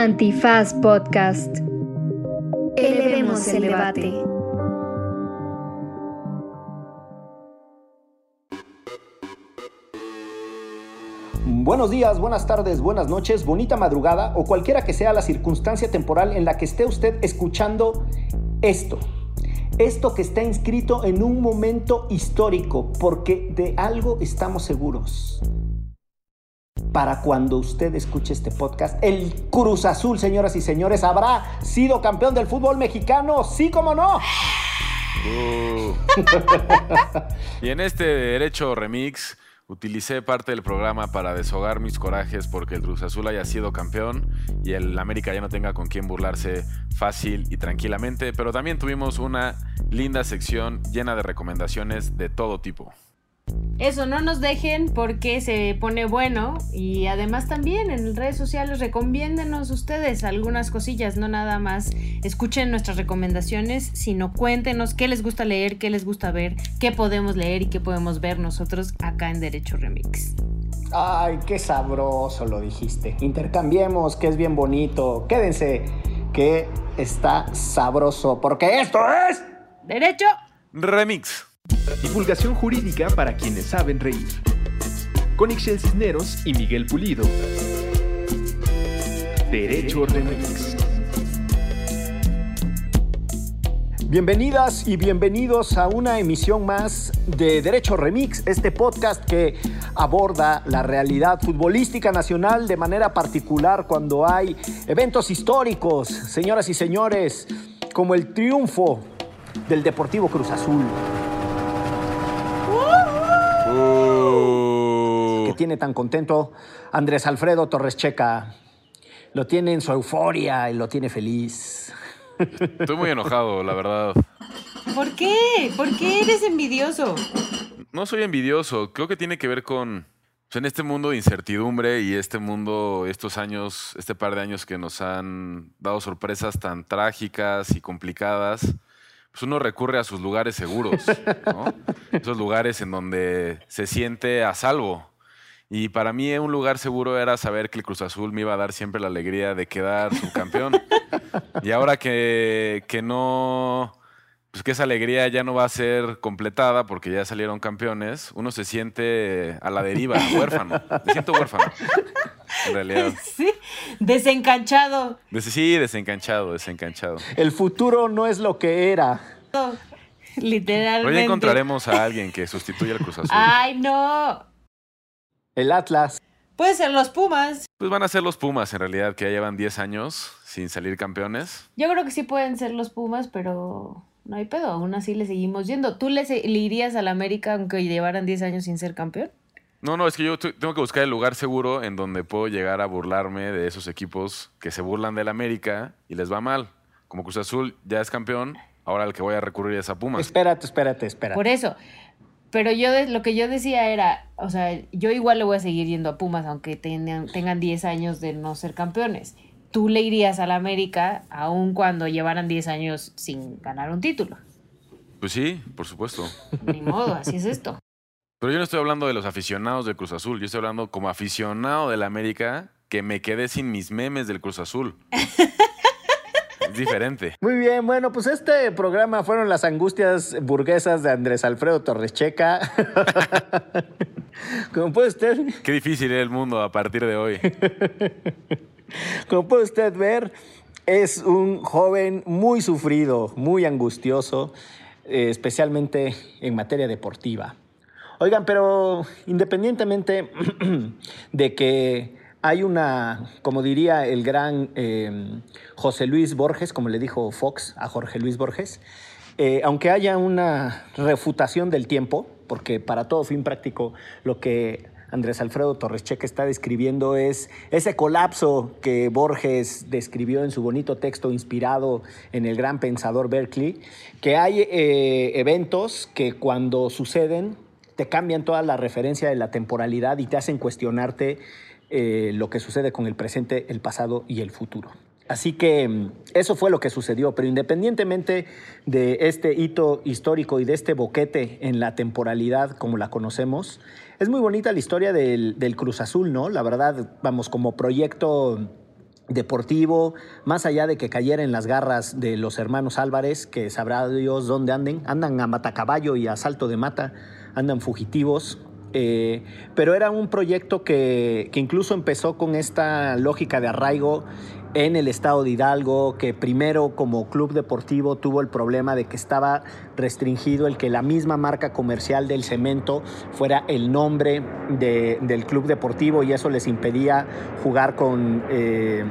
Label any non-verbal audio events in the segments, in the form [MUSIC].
Antifaz Podcast. Elevemos el debate. Buenos días, buenas tardes, buenas noches, bonita madrugada o cualquiera que sea la circunstancia temporal en la que esté usted escuchando esto. Esto que está inscrito en un momento histórico, porque de algo estamos seguros. Para cuando usted escuche este podcast, el Cruz Azul, señoras y señores, habrá sido campeón del fútbol mexicano, sí como no. [LAUGHS] Y en este derecho remix utilicé parte del programa para deshogar mis corajes porque el Cruz Azul haya sido campeón y el América ya no tenga con quién burlarse fácil y tranquilamente, pero también tuvimos una linda sección llena de recomendaciones de todo tipo. Eso, no nos dejen porque se pone bueno y además también en redes sociales recomiéndenos ustedes algunas cosillas, no nada más escuchen nuestras recomendaciones, sino cuéntenos qué les gusta leer, qué les gusta ver, qué podemos leer y qué podemos ver nosotros acá en Derecho Remix. Ay, qué sabroso lo dijiste. Intercambiemos, que es bien bonito. Quédense, que está sabroso, porque esto es... Derecho Remix. Divulgación jurídica para quienes saben reír. Con Ixel Cisneros y Miguel Pulido. Derecho Remix. Bienvenidas y bienvenidos a una emisión más de Derecho Remix, este podcast que aborda la realidad futbolística nacional de manera particular cuando hay eventos históricos, señoras y señores, como el triunfo del Deportivo Cruz Azul. Tiene tan contento Andrés Alfredo Torres Checa. Lo tiene en su euforia y lo tiene feliz. Estoy muy enojado, la verdad. ¿Por qué? ¿Por qué eres envidioso? No soy envidioso, creo que tiene que ver con pues, en este mundo de incertidumbre y este mundo, estos años, este par de años que nos han dado sorpresas tan trágicas y complicadas, pues uno recurre a sus lugares seguros, ¿no? [LAUGHS] Esos lugares en donde se siente a salvo. Y para mí un lugar seguro era saber que el Cruz Azul me iba a dar siempre la alegría de quedar subcampeón. [LAUGHS] y ahora que, que no, pues que esa alegría ya no va a ser completada porque ya salieron campeones, uno se siente a la deriva, [LAUGHS] huérfano. Me siento huérfano, en realidad. [LAUGHS] Sí, desencanchado. Des- sí, desencanchado, desencanchado. El futuro no es lo que era. Literalmente. Pero ya encontraremos a alguien que sustituya al Cruz Azul. Ay, no. El Atlas. Puede ser los Pumas. Pues van a ser los Pumas, en realidad, que ya llevan 10 años sin salir campeones. Yo creo que sí pueden ser los Pumas, pero no hay pedo. Aún así le seguimos yendo. ¿Tú le, le irías al América aunque llevaran 10 años sin ser campeón? No, no, es que yo tengo que buscar el lugar seguro en donde puedo llegar a burlarme de esos equipos que se burlan del América y les va mal. Como Cruz Azul ya es campeón, ahora el que voy a recurrir es a Pumas. Espérate, espérate, espérate. Por eso. Pero yo de- lo que yo decía era, o sea, yo igual le voy a seguir yendo a Pumas aunque tengan, tengan 10 años de no ser campeones. Tú le irías al América aun cuando llevaran 10 años sin ganar un título. Pues sí, por supuesto. Ni modo, así es esto. Pero yo no estoy hablando de los aficionados del Cruz Azul, yo estoy hablando como aficionado del América que me quedé sin mis memes del Cruz Azul. [LAUGHS] [LAUGHS] diferente. Muy bien, bueno, pues este programa fueron las angustias burguesas de Andrés Alfredo Torres Checa. [LAUGHS] Como puede usted, Qué difícil es el mundo a partir de hoy. [LAUGHS] como puede usted ver, es un joven muy sufrido, muy angustioso, eh, especialmente en materia deportiva. Oigan, pero independientemente [CLEARS THROAT] de que hay una, como diría el gran eh, José Luis Borges, como le dijo Fox a Jorge Luis Borges, eh, aunque haya una refutación del tiempo, porque para todo fin práctico lo que Andrés Alfredo Torres Checa está describiendo es ese colapso que Borges describió en su bonito texto inspirado en el gran pensador Berkeley, que hay eh, eventos que cuando suceden te cambian toda la referencia de la temporalidad y te hacen cuestionarte eh, lo que sucede con el presente, el pasado y el futuro. Así que mm, eso fue lo que sucedió, pero independientemente de este hito histórico y de este boquete en la temporalidad como la conocemos, es muy bonita la historia del, del Cruz Azul, ¿no? La verdad, vamos, como proyecto deportivo, más allá de que cayera en las garras de los hermanos Álvarez, que sabrá Dios dónde anden, andan a matacaballo y a salto de mata, andan fugitivos, eh, pero era un proyecto que, que, incluso empezó con esta lógica de arraigo en el estado de Hidalgo, que primero como club deportivo tuvo el problema de que estaba restringido el que la misma marca comercial del cemento fuera el nombre de, del club deportivo y eso les impedía jugar con eh,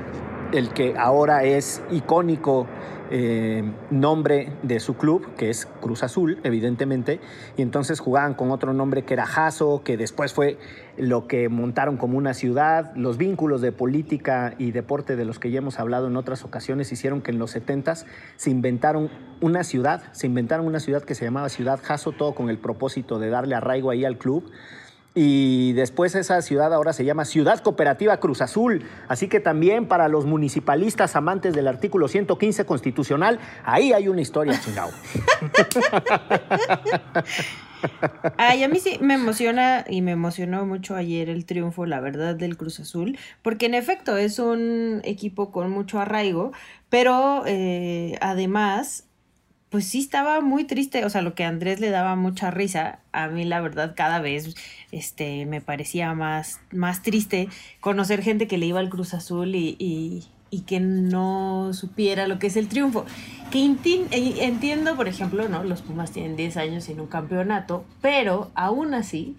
el que ahora es icónico eh, nombre de su club, que es Cruz Azul, evidentemente, y entonces jugaban con otro nombre que era Jaso, que después fue lo que montaron como una ciudad. Los vínculos de política y deporte de los que ya hemos hablado en otras ocasiones hicieron que en los 70 se inventaron una ciudad, se inventaron una ciudad que se llamaba Ciudad Jaso, todo con el propósito de darle arraigo ahí al club. Y después esa ciudad ahora se llama Ciudad Cooperativa Cruz Azul. Así que también para los municipalistas amantes del artículo 115 constitucional, ahí hay una historia, [LAUGHS] chingado. Ay, a mí sí me emociona y me emocionó mucho ayer el triunfo, la verdad, del Cruz Azul, porque en efecto es un equipo con mucho arraigo, pero eh, además pues sí estaba muy triste, o sea, lo que a Andrés le daba mucha risa, a mí la verdad cada vez este, me parecía más, más triste conocer gente que le iba al Cruz Azul y, y, y que no supiera lo que es el triunfo. Que entiendo, por ejemplo, ¿no? Los Pumas tienen 10 años sin un campeonato, pero aún así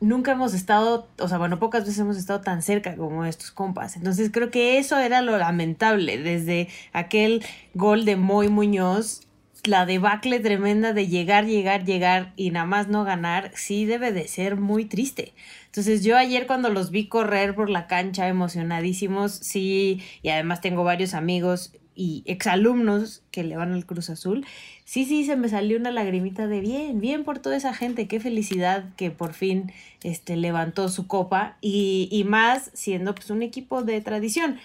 nunca hemos estado, o sea, bueno, pocas veces hemos estado tan cerca como estos compas. Entonces creo que eso era lo lamentable, desde aquel gol de Moy Muñoz la debacle tremenda de llegar, llegar, llegar y nada más no ganar, sí debe de ser muy triste. Entonces yo ayer cuando los vi correr por la cancha emocionadísimos, sí, y además tengo varios amigos y exalumnos que le van al Cruz Azul, sí, sí, se me salió una lagrimita de bien, bien por toda esa gente, qué felicidad que por fin este, levantó su copa y, y más siendo pues un equipo de tradición.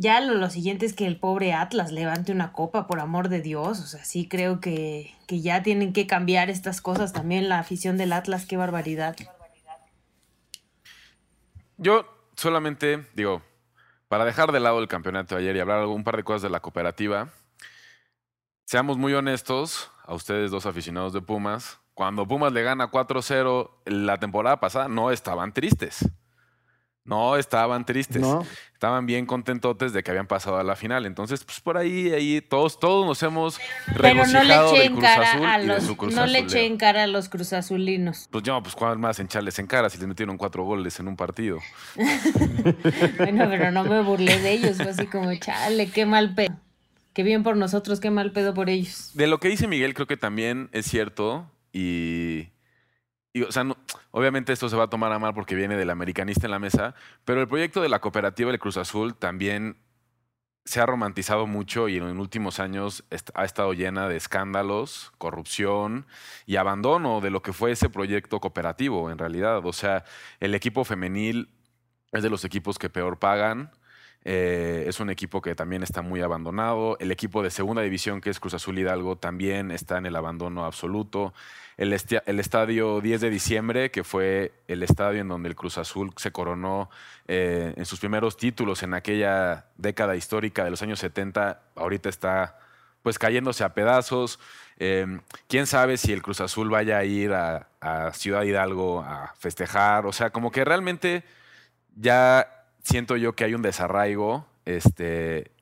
Ya lo, siguiente es que el pobre Atlas levante una copa, por amor de Dios. O sea, sí creo que, que ya tienen que cambiar estas cosas también. La afición del Atlas, qué barbaridad. Yo solamente digo, para dejar de lado el campeonato de ayer y hablar un par de cosas de la cooperativa, seamos muy honestos a ustedes dos aficionados de Pumas. Cuando Pumas le gana 4-0 la temporada pasada, no estaban tristes. No, estaban tristes. Estaban bien contentotes de que habían pasado a la final. Entonces, pues por ahí, ahí todos, todos nos hemos regocijado Pero no le echen cara a los, No le echen cara a los cruzazulinos. Pues yo, pues cuál más echarles en cara si les metieron cuatro goles en un partido. [LAUGHS] bueno, pero no me burlé de ellos. Fue así como, chale, qué mal pedo. Qué bien por nosotros, qué mal pedo por ellos. De lo que dice Miguel, creo que también es cierto. Y o sea, obviamente esto se va a tomar a mal porque viene del americanista en la mesa, pero el proyecto de la cooperativa del Cruz Azul también se ha romantizado mucho y en los últimos años ha estado llena de escándalos, corrupción y abandono de lo que fue ese proyecto cooperativo en realidad. O sea, el equipo femenil es de los equipos que peor pagan. Eh, es un equipo que también está muy abandonado. El equipo de segunda división, que es Cruz Azul Hidalgo, también está en el abandono absoluto el, estadio 10 de diciembre, que fue el estadio en donde el Cruz Azul se coronó eh, en sus primeros títulos en aquella década histórica de los años 70, ahorita está pues cayéndose a pedazos. Em, quién sabe si el Cruz Azul vaya a ir a, a, Ciudad Hidalgo a festejar. O sea, como que realmente ya siento yo que hay un desarraigo este,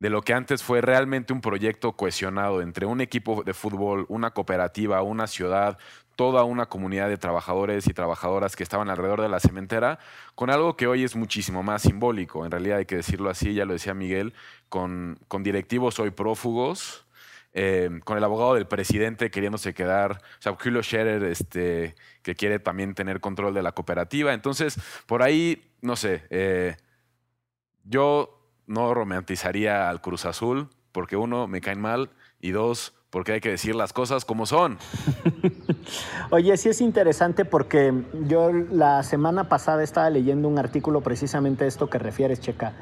de lo que antes fue realmente un proyecto cohesionado entre un equipo de fútbol, una cooperativa, una ciudad, toda una comunidad de trabajadores y trabajadoras que estaban alrededor de la cementera, con algo que hoy es muchísimo más simbólico. En realidad hay que decirlo así, ya lo decía Miguel, con, con directivos hoy prófugos, eh, con el abogado del presidente queriéndose quedar, o sea, Julio Scherer, este, que quiere también tener control de la cooperativa. Entonces, por ahí, no sé, eh, yo no romantizaría al Cruz Azul, porque uno, me caen mal, y dos, porque hay que decir las cosas como son. [LAUGHS] Oye, sí es interesante porque yo la semana pasada estaba leyendo un artículo precisamente esto que refieres, Checa,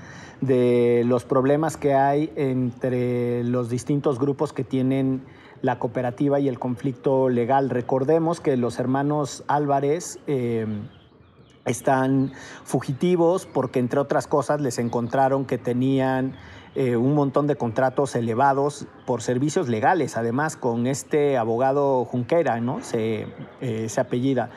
de los problemas que hay entre los distintos grupos que tienen la cooperativa y el conflicto legal. Recordemos que los hermanos Álvarez... Eh, están fugitivos porque entre otras cosas les encontraron que tenían eh, un montón de contratos elevados por servicios legales, además con este abogado Junquera, ¿no? Se, eh, apellida.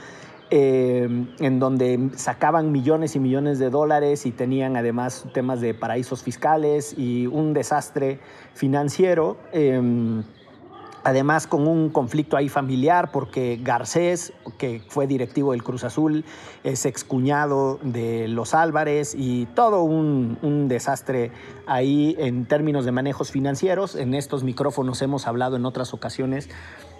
Eh, en donde sacaban millones y millones de dólares y tenían además temas de paraísos fiscales y un desastre financiero. Em, Además, con un conflicto ahí familiar, porque Garcés, que fue directivo del Cruz Azul, es excuñado de los Álvarez y todo un, un, desastre ahí en términos de manejos financieros. En estos micrófonos hemos hablado en otras ocasiones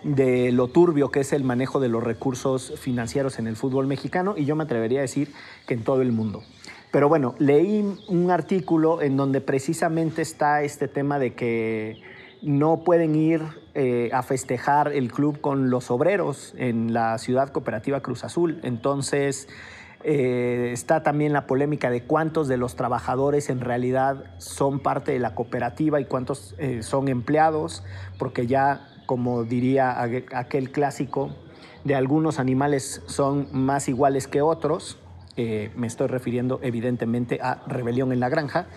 de lo turbio que es el manejo de los recursos financieros en el fútbol mexicano y yo me atrevería a decir que en todo el mundo. Pero bueno, leí un artículo en donde precisamente está este tema de que no pueden ir eh, a festejar el club con los obreros en la ciudad cooperativa Cruz Azul. Entonces eh, está también la polémica de cuántos de los trabajadores en realidad son parte de la cooperativa y cuántos eh, son empleados, porque ya, como diría aquel clásico, de algunos animales son más iguales que otros. me estoy refiriendo evidentemente a Rebelión en la Granja.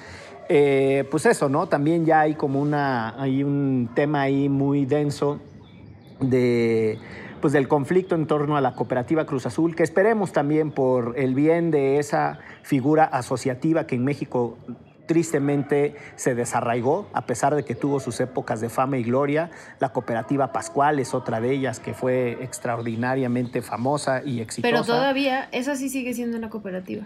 Eh, pues eso, ¿no? También ya hay como una, hay un tema ahí muy denso de, pues del conflicto en torno a la cooperativa Cruz Azul, que esperemos también por el bien de esa figura asociativa que en México tristemente se desarraigó, a pesar de que tuvo sus épocas de fama y gloria. La cooperativa Pascual es otra de ellas que fue extraordinariamente famosa y exitosa. Pero todavía, esa sí sigue siendo una cooperativa.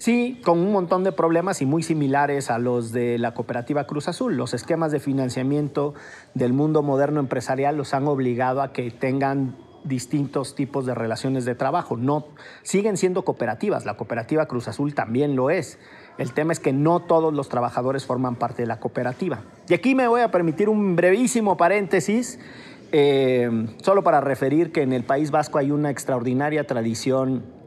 Sí, con un montón de problemas y muy similares a los de la cooperativa Cruz Azul. Los esquemas de financiamiento del mundo moderno empresarial los han obligado a que tengan distintos tipos de relaciones de trabajo. No, siguen siendo cooperativas, la cooperativa Cruz Azul también lo es. El tema es que no todos los trabajadores forman parte de la cooperativa. Y aquí me voy a permitir un brevísimo paréntesis, eh, solo para referir que en el País Vasco hay una extraordinaria tradición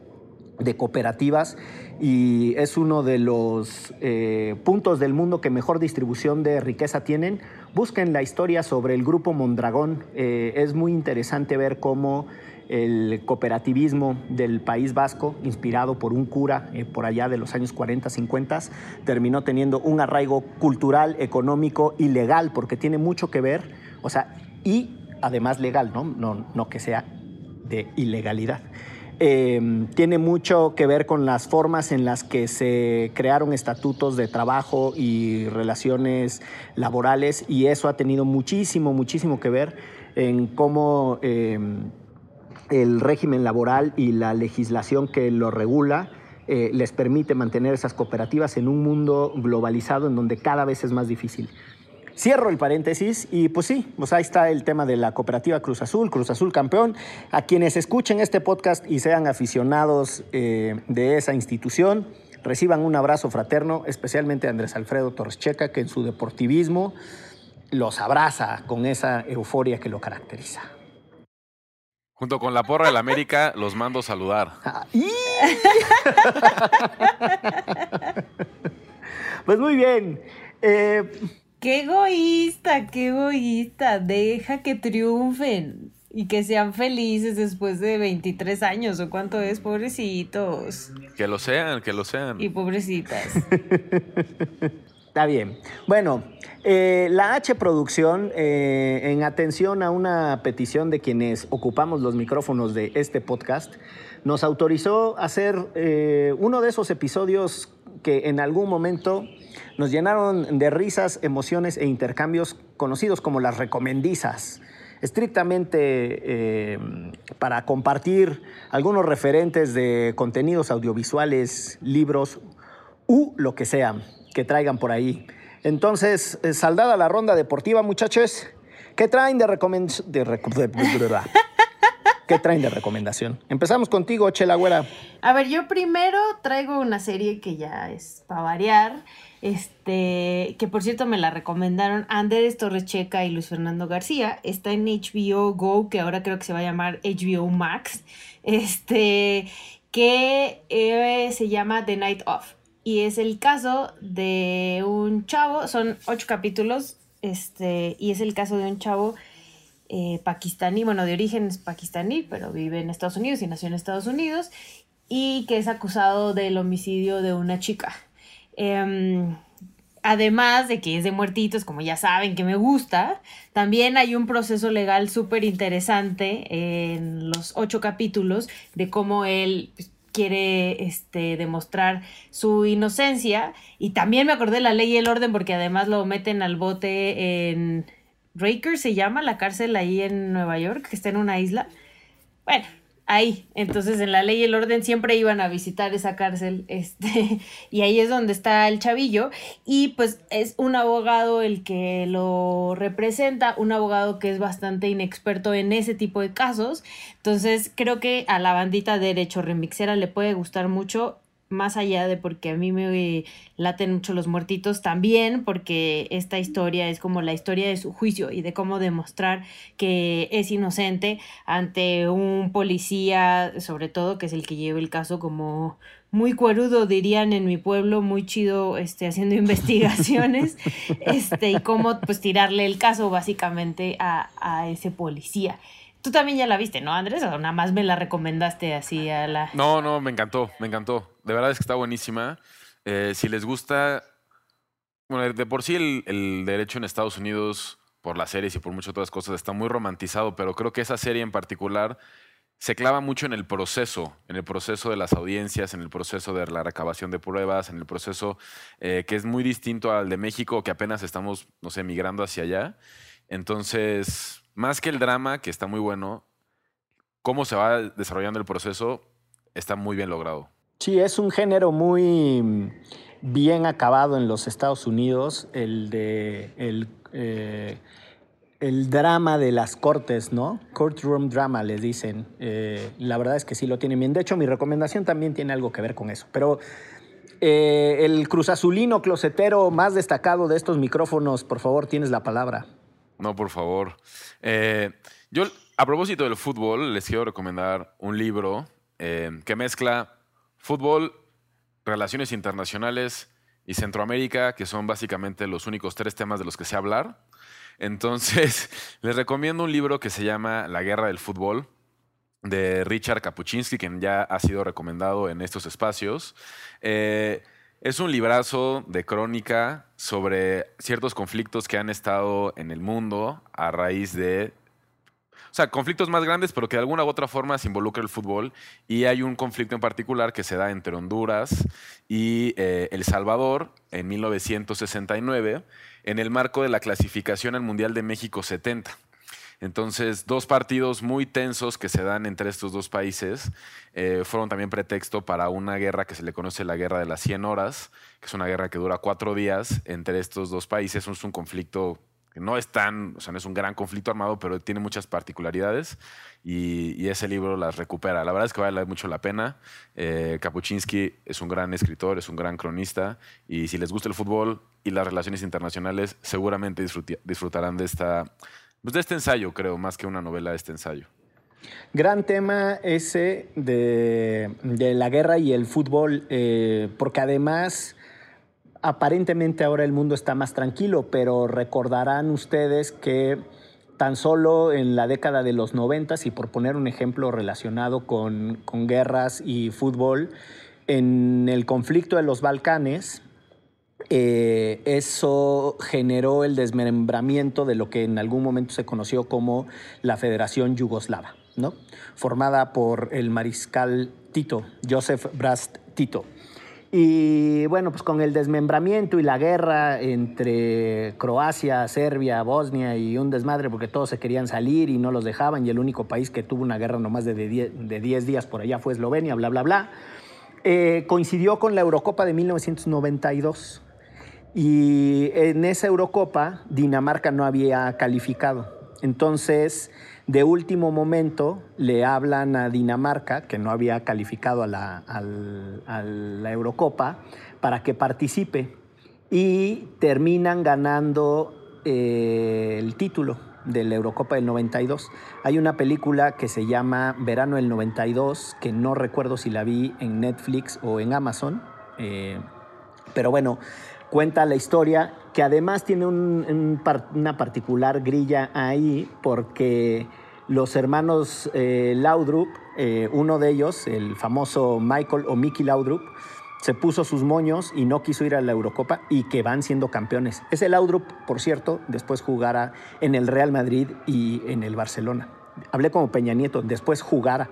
de cooperativas y es uno de los eh, puntos del mundo que mejor distribución de riqueza tienen. Busquen la historia sobre el grupo Mondragón. Eh, es muy interesante ver cómo el cooperativismo del País Vasco, inspirado por un cura eh, por allá de los años 40, 50, terminó teniendo un arraigo cultural, económico y legal, porque tiene mucho que ver, o sea, y además legal, no, no, no que sea de ilegalidad. Eh, tiene mucho que ver con las formas en las que se crearon estatutos de trabajo y relaciones laborales y eso ha tenido muchísimo, muchísimo que ver en cómo eh, el régimen laboral y la legislación que lo regula eh, les permite mantener esas cooperativas en un mundo globalizado en donde cada vez es más difícil. Cierro el paréntesis y pues sí, pues ahí está el tema de la cooperativa Cruz Azul, Cruz Azul campeón. A quienes escuchen este podcast y sean aficionados eh, de esa institución, reciban un abrazo fraterno, especialmente a Andrés Alfredo Torres Checa, que en su deportivismo los abraza con esa euforia que lo caracteriza. Junto con la porra del América, los mando a saludar. [LAUGHS] [LAUGHS] pues muy bien. Eh, Qué egoísta, qué egoísta. Deja que triunfen y que sean felices después de 23 años o cuánto es, pobrecitos. Que lo sean, que lo sean. Y pobrecitas. [LAUGHS] Está bien. Bueno, eh, la H Producción, eh, en atención a una petición de quienes ocupamos los micrófonos de este podcast, nos autorizó hacer eh, uno de esos episodios que en algún momento nos llenaron de risas, emociones e intercambios conocidos como las recomendizas, estrictamente eh, para compartir algunos referentes de contenidos audiovisuales, libros u lo que sea que traigan por ahí. Entonces, eh, saldada la ronda deportiva, muchachos, ¿qué traen de recomendación? [LAUGHS] ¿Qué traen de recomendación? Empezamos contigo, Chela Güera. A ver, yo primero traigo una serie que ya es para variar. Este, que por cierto me la recomendaron Andrés Torrecheca y Luis Fernando García. Está en HBO Go, que ahora creo que se va a llamar HBO Max. Este, que eh, se llama The Night Of. Y es el caso de un chavo, son ocho capítulos, este, y es el caso de un chavo eh, pakistaní, bueno, de origen es pakistaní, pero vive en Estados Unidos y nació en Estados Unidos. y que es acusado del homicidio de una chica. Em, además de que es de muertitos, como ya saben que me gusta, también hay un proceso legal súper interesante en los ocho capítulos de cómo él pues, quiere este, demostrar su inocencia. Y también me acordé de la ley y el orden porque además lo meten al bote en Raker, se llama la cárcel ahí en Nueva York, que está en una isla. Bueno, ahí. Entonces, en la ley y el orden siempre iban a visitar esa cárcel, [LAUGHS] este, y ahí es donde está el chavillo. Y pues es un abogado el que lo representa, un abogado que es bastante inexperto en ese tipo de casos. Entonces, creo que a la bandita de Derecho Remixera le puede gustar mucho más allá de porque a mí me laten mucho los muertitos, también porque esta historia es como la historia de su juicio y de cómo demostrar que es inocente ante un policía, sobre todo, que es el que lleva el caso como muy cuerudo, dirían en mi pueblo, muy chido, este, haciendo [LAUGHS] investigaciones, este, y cómo pues tirarle el caso básicamente a, a ese policía. Tú también ya la viste, ¿no, Andrés? Nada más me la recomendaste así a la... No, no, me encantó, me encantó. De verdad es que está buenísima. Eh, si les gusta, bueno, de por sí el, el, derecho en Estados Unidos, por las series y por muchas otras cosas, está muy romantizado, pero creo que esa serie en particular se clava mucho en el proceso, en el proceso de las audiencias, en el proceso de la recabación de pruebas, en el proceso eh, que es muy distinto al de México, que apenas estamos, no sé, migrando hacia allá. Entonces, más que el drama, que está muy bueno, cómo se va desarrollando el proceso está muy bien logrado. Sí, es un género muy mm, bien acabado en los Estados Unidos, el de el, eh, drama de las cortes, ¿no? Courtroom drama, les dicen. Eh, la verdad es que sí lo tienen bien. De hecho, mi recomendación también tiene algo que ver con eso. Pero eh, el cruzazulino closetero más destacado de estos micrófonos, por favor, tienes la palabra. No, por favor. Eh, yo, a propósito del fútbol, les quiero recomendar un libro eh, que mezcla fútbol, relaciones internacionales y Centroamérica, que son básicamente los únicos tres temas de los que sé hablar. Entonces, [LAUGHS] les recomiendo un libro que se llama La Guerra del Fútbol de Richard Kapuczynski, quien ya ha sido recomendado en estos espacios. Eh, es un librazo de crónica sobre ciertos conflictos que han estado en el mundo a raíz de o sea, conflictos más grandes, pero que de alguna u otra forma se involucra el fútbol. Y hay un conflicto en particular que se da entre Honduras y eh, El Salvador en 1969, en el marco de la clasificación al Mundial de México 70. Entonces, dos partidos muy tensos que se dan entre estos dos países eh, fueron también pretexto para una guerra que se le conoce la Guerra de las 100 Horas, que es una guerra que dura cuatro días entre estos dos países. Es un conflicto que no es tan, o sea, no es un gran conflicto armado, pero tiene muchas particularidades y, ese libro las recupera. La verdad es que vale mucho la pena. Eh, Kapuczynski es un gran escritor, es un gran cronista y si les gusta el fútbol y las relaciones internacionales, seguramente disfrutarán de esta pues de este ensayo, creo, más que una novela de este ensayo. Gran tema ese de, la guerra y el fútbol, eh, porque además aparentemente ahora el mundo está más tranquilo, pero recordarán ustedes que tan solo en la década de los noventas, y por poner un ejemplo relacionado con, con guerras y fútbol, en el conflicto de los Balcanes, eh, eso generó el desmembramiento de lo que en algún momento se conoció como la Federación Yugoslava, ¿no? formada por el mariscal Tito, Joseph Brast Tito. Y bueno, pues con el desmembramiento y la guerra entre Croacia, Serbia, Bosnia y un desmadre porque todos se querían salir y no los dejaban y el único país que tuvo una guerra nomás de 10 días por allá fue Eslovenia, bla, bla, bla, eh, coincidió con la Eurocopa de 1992. Y en esa Eurocopa Dinamarca no había calificado. Entonces, de último momento, le hablan a Dinamarca, que no había calificado a la, Eurocopa, para que participe. Y terminan ganando eh, el título de la Eurocopa del 92. Hay una película que se llama Verano del 92, que no recuerdo si la vi en Netflix o en Amazon. Eh, pero bueno, cuenta la historia, que además tiene una particular grilla ahí, porque los hermanos eh, Laudrup, eh, uno de ellos, el famoso Michael o Mickey Laudrup, se puso sus moños y no quiso ir a la Eurocopa y que van siendo campeones. Ese Laudrup, por cierto, después jugará en el Real Madrid y en el Barcelona. Hablé como Peña Nieto, después jugara.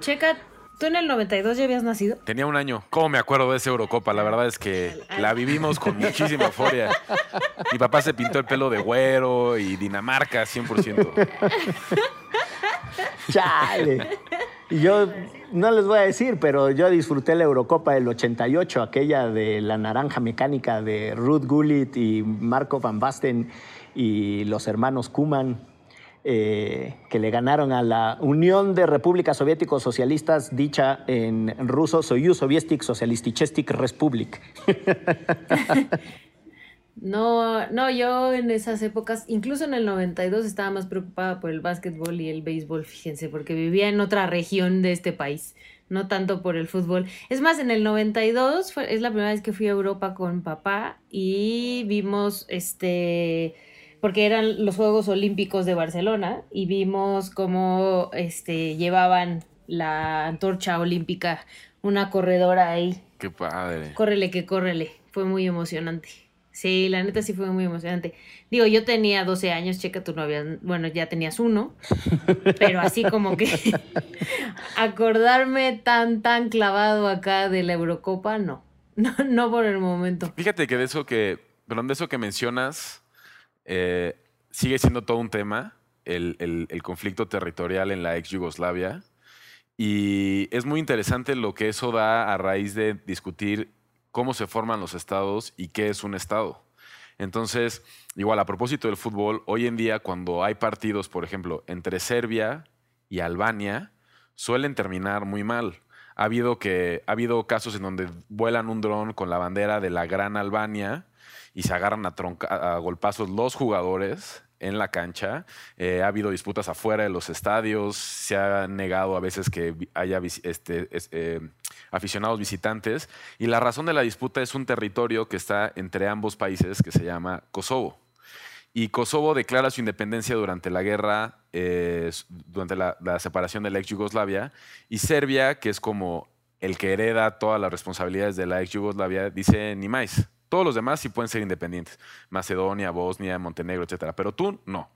Checa, ¿tú en el 92 ya habías nacido? Tenía un año. ¿Cómo me acuerdo de esa Eurocopa? La verdad es que la vivimos con muchísima euforia. Mi papá se pintó el pelo de güero y Dinamarca 100%. Chale. Y yo no les voy a decir, pero yo disfruté la Eurocopa del 88, aquella de la naranja mecánica de Ruth Gullit y Marco Van Basten y los hermanos Kuman, eh, que le ganaron a la Unión de Repúblicas Soviéticos Socialistas, dicha en ruso Soyuz Soviétic Socialistichestic Republic. [LAUGHS] No, no, yo en esas épocas, incluso en el 92, estaba más preocupada por el básquetbol y el béisbol, fíjense, porque vivía en otra región de este país, no tanto por el fútbol. Es más, en el 92 fue, es la primera vez que fui a Europa con papá y vimos este porque eran los Juegos Olímpicos de Barcelona y vimos cómo este llevaban la antorcha olímpica, una corredora ahí. Qué padre. Córrele que córrele. Fue muy emocionante. Sí, la neta sí fue muy emocionante. Digo, yo tenía 12 años, checa tu novia, bueno, ya tenías uno, [LAUGHS] pero así como que [LAUGHS] acordarme tan, tan clavado acá de la Eurocopa, no. No, no por el momento. Fíjate que de eso que, perdón, de eso que mencionas, eh, sigue siendo todo un tema, el, el, conflicto territorial en la ex Yugoslavia. Y es muy interesante lo que eso da a raíz de discutir cómo se forman los estados y qué es un estado. Entonces, igual a propósito del fútbol, hoy en día cuando hay partidos, por ejemplo, entre Serbia y Albania, suelen terminar muy mal. Ha habido, que, ha habido casos en donde vuelan un dron con la bandera de la Gran Albania y se agarran a, tronca, golpazos los jugadores en la cancha. Eh, ha habido disputas afuera de los estadios. Se ha negado a veces que haya este, eh, aficionados visitantes. Y la razón de la disputa es un territorio que está entre ambos países que se llama Kosovo. Y Kosovo declara su independencia durante la guerra, eh, durante la, la, separación de la ex Yugoslavia. Y Serbia, que es como el que hereda todas las responsabilidades de la ex Yugoslavia, dice ni más. Todos los demás sí pueden ser independientes. Macedonia, Bosnia, Montenegro, etcétera. Pero tú no.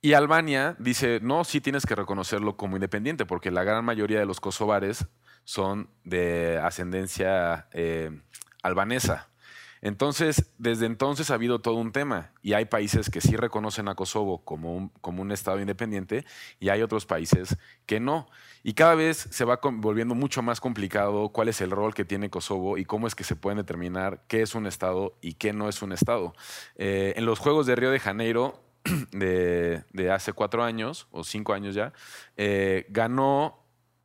Y Albania dice, no, sí tienes que reconocerlo como independiente, porque la gran mayoría de los kosovares son de ascendencia eh, albanesa. Entonces, desde entonces ha habido todo un tema y hay países que sí reconocen a Kosovo como un, como un Estado independiente y hay otros países que no. Y cada vez se va volviendo mucho más complicado cuál es el rol que tiene Kosovo y cómo es que se puede determinar qué es un Estado y qué no es un Estado. Eh, en los Juegos de Río de Janeiro, [CLEARS THROAT] de, de hace cuatro años o cinco años ya, eh, ganó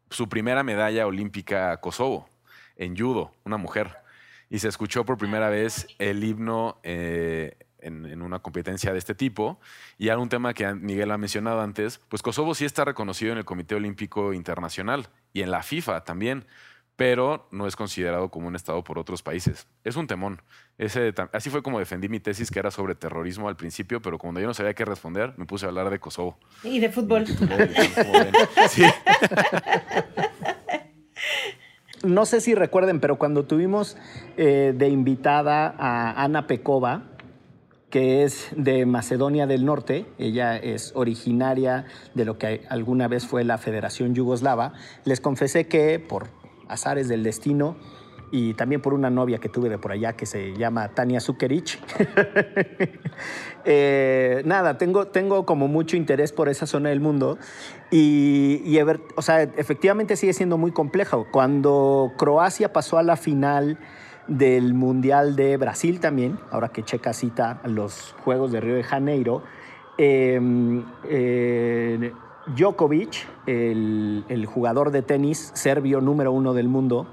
su primera medalla olímpica a Kosovo en judo, una mujer y se escuchó por primera vez el himno eh, en, en, una competencia de este tipo. Y algún tema que Miguel ha mencionado antes, pues Kosovo sí está reconocido en el Comité Olímpico Internacional y en la FIFA también, pero no es considerado como un Estado por otros países. Es un temón. Ese, así fue como defendí mi tesis, que era sobre terrorismo al principio, pero cuando yo no sabía qué responder, me puse a hablar de Kosovo. Y de fútbol. sí. No sé si recuerden, pero cuando tuvimos eh, de invitada a Ana Pekova, que es de Macedonia del Norte, ella es originaria de lo que alguna vez fue la Federación Yugoslava, les confesé que por azares del destino y también por una novia que tuve de por allá que se llama Tania Zukerich. [LAUGHS] eh, nada, tengo, tengo como mucho interés por esa zona del mundo y, o sea, efectivamente sigue siendo muy complejo. Cuando Croacia pasó a la final del Mundial de Brasil también, ahora que Checa cita los Juegos de Río de Janeiro, eh, eh, Djokovic, el, el jugador de tenis serbio número uno del mundo,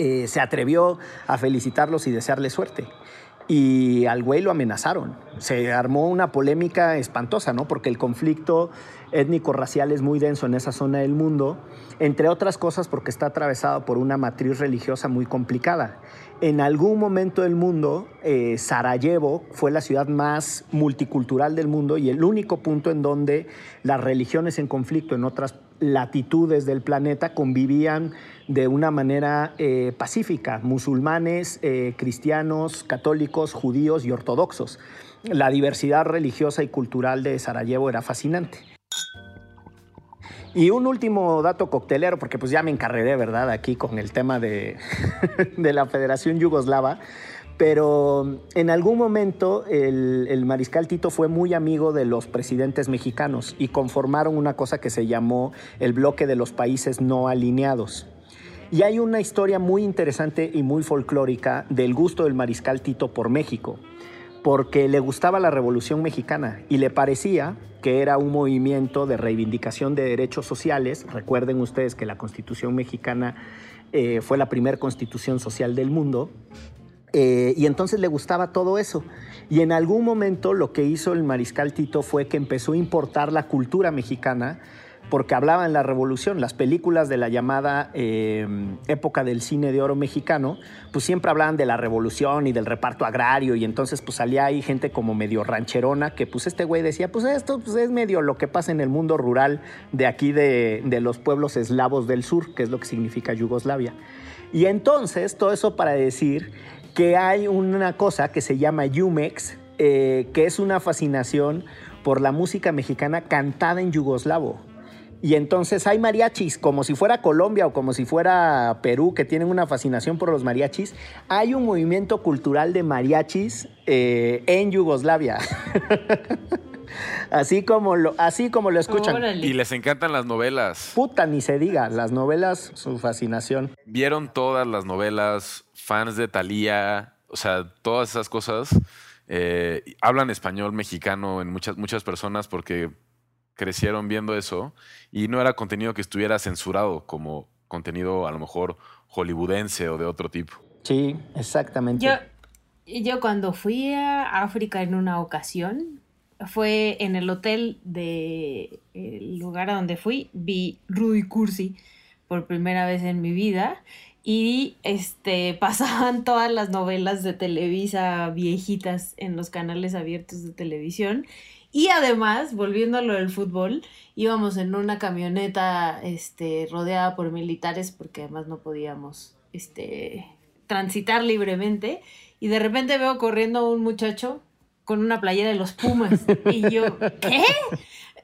eh, se atrevió a felicitarlos y desearles suerte. y al güey lo amenazaron. Se armó una polémica espantosa, ¿no? Porque el conflicto étnico-racial es muy denso en esa zona del mundo, entre otras cosas porque está atravesado por una matriz religiosa muy complicada. En algún momento del mundo, eh, Sarajevo fue la ciudad más multicultural del mundo y el único punto en donde las religiones en conflicto en otras latitudes del planeta convivían de una manera eh, pacífica, musulmanes, eh, cristianos, católicos, judíos y ortodoxos. La diversidad religiosa y cultural de Sarajevo era fascinante. Y un último dato coctelero, porque pues ya me encarreré, ¿verdad? Aquí con el tema de, [LAUGHS] la Federación Yugoslava. Pero en algún momento el, mariscal Tito fue muy amigo de los presidentes mexicanos y conformaron una cosa que se llamó el bloque de los países no alineados. Y hay una historia muy interesante y muy folclórica del gusto del mariscal Tito por México, porque le gustaba la Revolución Mexicana y le parecía que era un movimiento de reivindicación de derechos sociales. Recuerden ustedes que la Constitución mexicana eh, fue la primera constitución social del mundo eh, y entonces le gustaba todo eso. Y en algún momento lo que hizo el mariscal Tito fue que empezó a importar la cultura mexicana porque hablaba en la revolución, las películas de la llamada eh, época del cine de oro mexicano, pues siempre hablaban de la revolución y del reparto agrario y entonces pues salía ahí gente como medio rancherona que pues este güey decía, pues esto pues, es medio lo que pasa en el mundo rural de aquí de, de los pueblos eslavos del sur, que es lo que significa Yugoslavia. Y entonces todo eso para decir que hay una cosa que se llama Yumex, eh, que es una fascinación por la música mexicana cantada en yugoslavo. Y entonces hay mariachis, como si fuera Colombia o como si fuera Perú, que tienen una fascinación por los mariachis. Hay un movimiento cultural de mariachis eh, en Yugoslavia. [LAUGHS] así, como lo, así como lo escuchan. Órale. Y les encantan las novelas. Puta, ni se diga, las novelas, su fascinación. Vieron todas las novelas, fans de Thalía, o sea, todas esas cosas. Eh, hablan español mexicano en muchas, muchas personas porque crecieron viendo eso y no era contenido que estuviera censurado como contenido a lo mejor hollywoodense o de otro tipo. Sí, exactamente. Yo, yo cuando fui a África en una ocasión, fue en el hotel de el lugar a donde fui, vi Rudy Cursi por primera vez en mi vida y este pasaban [LAUGHS] todas las novelas de Televisa viejitas en los canales abiertos de televisión y además, volviendo a lo del fútbol, íbamos en una camioneta este, rodeada por militares porque además no podíamos este, transitar libremente. Y de repente veo corriendo a un muchacho con una playera de los Pumas. Y yo, ¿qué?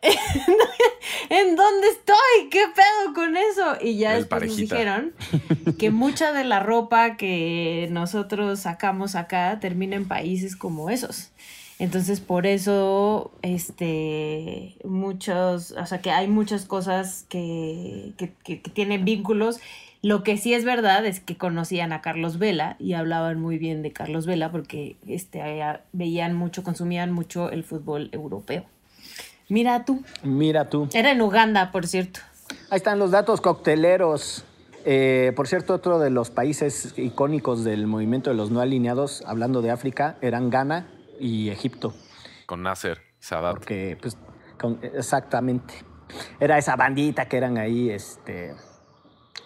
[LAUGHS] ¿En dónde estoy? ¿Qué pedo con eso? Y ya El después nos dijeron [LAUGHS] que mucha de la ropa que nosotros sacamos acá termina en países como esos. Entonces, por eso, este, muchos, o sea, que hay muchas cosas que, que, que- que tienen vínculos. Lo que sí es verdad es que conocían a Carlos Vela y hablaban muy bien de Carlos Vela porque este, veían mucho, consumían mucho el fútbol europeo. Mira tú, Mira tú. era en Uganda, por cierto. Ahí están los datos cocteleros. Eh, por cierto, otro de los países icónicos del movimiento de los no alineados, hablando de África, eran Ghana y Egipto. Con Nasser, Sadat. Porque, pues, con- exactamente. Era esa bandita que eran ahí, este.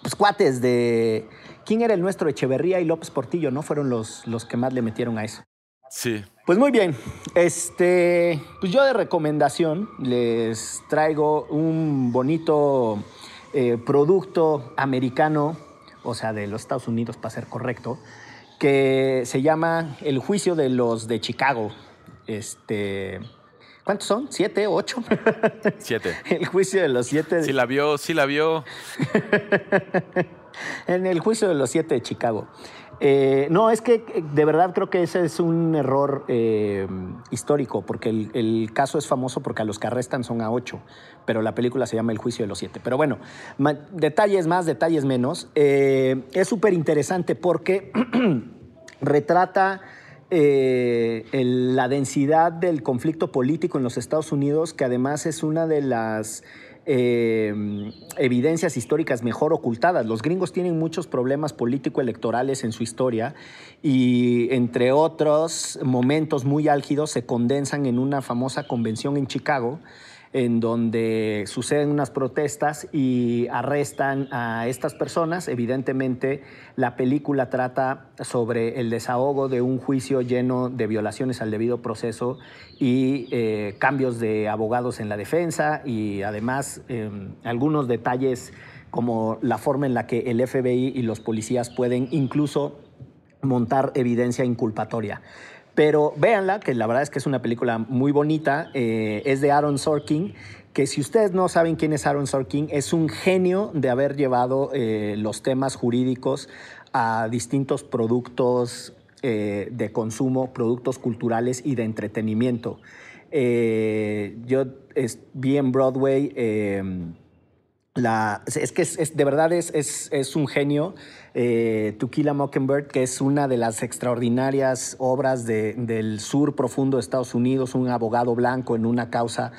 Pues cuates de. ¿Quién era el nuestro? Echeverría y López Portillo, ¿no? Fueron los, los que más le metieron a eso. Sí. Pues muy bien, este, pues yo de recomendación les traigo un bonito eh, producto americano, o sea, de los Estados Unidos para ser correcto, que se llama El juicio de los de Chicago. Este, ¿cuántos son? ¿Siete? ¿Ocho? [LAUGHS] Siete. El juicio de los siete. de- Sí la vio, sí la vio. [LAUGHS] En el juicio de los siete de Chicago. Eh, no, es que eh, de verdad creo que ese es un error eh, histórico, porque el, caso es famoso porque a los que arrestan son a ocho, pero la película se llama El juicio de los siete. Pero bueno, detalles más, detalles menos. Es súper interesante porque [CLEARS THROAT] retrata la densidad del conflicto político en los Estados Unidos, que además es una de las eh, evidencias históricas mejor ocultadas. Los gringos tienen muchos problemas político-electorales en su historia y entre otros momentos muy álgidos se condensan en una famosa convención en Chicago en donde suceden unas protestas y arrestan a estas personas. Evidentemente, la película trata sobre el desahogo de un juicio lleno de violaciones al debido proceso y eh, cambios de abogados en la defensa y además eh, algunos detalles como la forma en la que el FBI y los policías pueden incluso montar evidencia inculpatoria. Pero véanla, que la verdad es que es una película muy bonita. Eh, es de Aaron Sorkin, que si ustedes no saben quién es Aaron Sorkin, es un genio de haber llevado eh, los temas jurídicos a distintos productos eh, de consumo, productos culturales y de entretenimiento. yo vi en Broadway la, es que de verdad es, un genio. Eh, to Mockingbird, que es una de las extraordinarias obras del sur profundo de Estados Unidos, un abogado blanco en una causa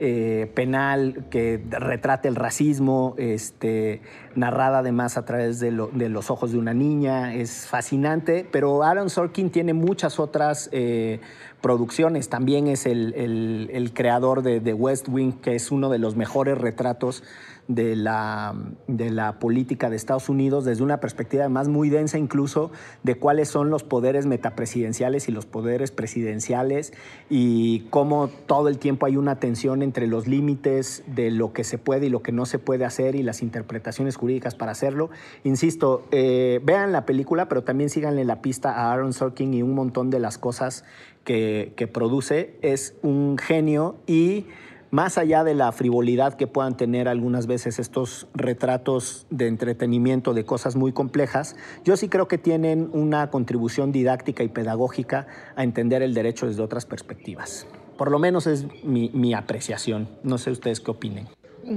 eh, penal que retrate el racismo, este, narrada además a través de, los ojos de una niña. Es fascinante, pero Aaron Sorkin tiene muchas otras eh, producciones. También es el, creador de West Wing, que es uno de los mejores retratos de la, de la política de Estados Unidos desde una perspectiva además muy densa incluso de cuáles son los poderes metapresidenciales y los poderes presidenciales y cómo todo el tiempo hay una tensión entre los límites de lo que se puede y lo que no se puede hacer y las interpretaciones jurídicas para hacerlo. Insisto, eh, vean la película, pero también síganle la pista a Aaron Sorkin y un montón de las cosas que, que produce. Es un genio y más allá de la frivolidad que puedan tener algunas veces estos retratos de entretenimiento de cosas muy complejas, yo sí creo que tienen una contribución didáctica y pedagógica a entender el derecho desde otras perspectivas. Por lo menos es mi, apreciación. No sé ustedes qué opinen.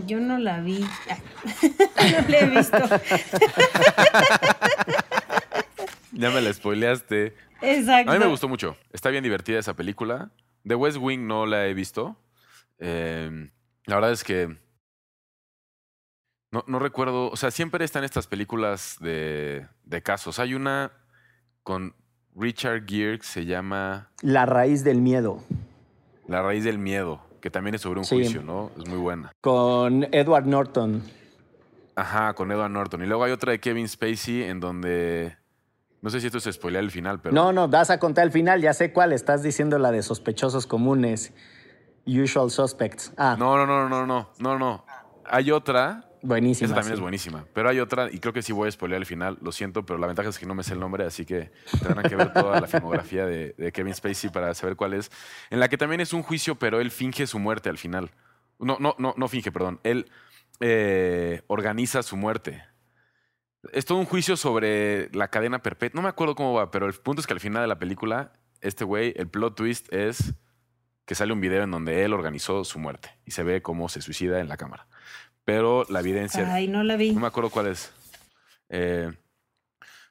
Yo no la vi. [LAUGHS] no la he visto. [LAUGHS] ya me la spoileaste. Exacto. A mí me gustó mucho. Está bien divertida esa película. The West Wing no la he visto. Em, la verdad es que no, no, recuerdo, o sea, siempre están estas películas de, de casos. Hay una con Richard Gere que se llama... La raíz del miedo. La raíz del miedo, que también es sobre un juicio, ¿no? Es muy buena. Con Edward Norton. Ajá, con Edward Norton. Y luego hay otra de Kevin Spacey en donde... No sé si esto es spoiler el final, pero... No, no, vas a contar el final, ya sé cuál. Estás diciendo la de sospechosos comunes. Usual Suspects. Ah. No, no, no, no, no, no, no. Hay otra. Buenísima. Esa también es buenísima. Pero hay otra, y creo que sí voy a spoilear al final, lo siento, pero la ventaja es que no me sé el nombre, así que tendrán que ver toda la filmografía de, Kevin Spacey para saber cuál es. En la que también es un juicio, pero él finge su muerte al final. No, no, no, no finge, perdón. Él eh, organiza su muerte. Es todo un juicio sobre la cadena perpetua. No me acuerdo cómo va, pero el punto es que al final de la película, este güey, el plot twist es que sale un video en donde él organizó su muerte y se ve cómo se suicida en la cámara. Pero la evidencia... Ay, no la vi. No me acuerdo cuál es. Eh,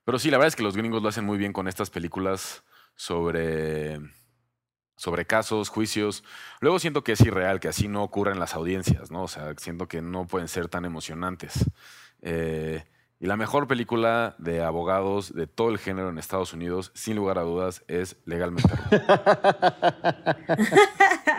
pero sí, la verdad es que los gringos lo hacen muy bien con estas películas sobre, sobre casos, juicios. Luego siento que es irreal, que así no ocurren las audiencias, ¿no? O sea, siento que no pueden ser tan emocionantes. Eh, y la mejor película de abogados de todo el género en Estados Unidos, sin lugar a dudas, es Legalmente.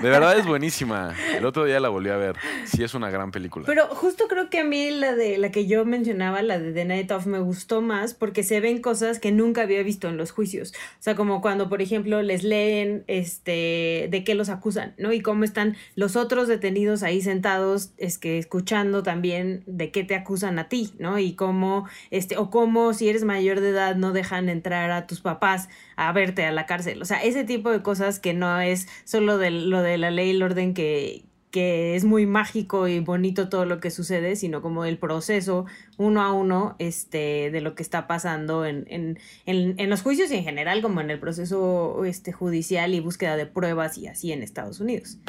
de verdad es buenísima. El otro día la volví a ver. Sí es una gran película. Pero justo creo que a mí la de la que yo mencionaba, la de The Night Of, me gustó más porque se ven cosas que nunca había visto en los juicios. O sea, como cuando, por ejemplo, les leen este de qué los acusan, ¿no? Y cómo están los otros detenidos ahí sentados, es que escuchando también de qué te acusan a ti, ¿no? Y cómo este, o cómo si eres mayor de edad no dejan entrar a tus papás a verte a la cárcel. O sea, ese tipo de cosas que no es solo de lo de la ley y el orden que, que es muy mágico y bonito todo lo que sucede, sino como el proceso uno a uno este, de lo que está pasando en, en, en, los juicios y en general, como en el proceso este, judicial y búsqueda de pruebas y así en Estados Unidos.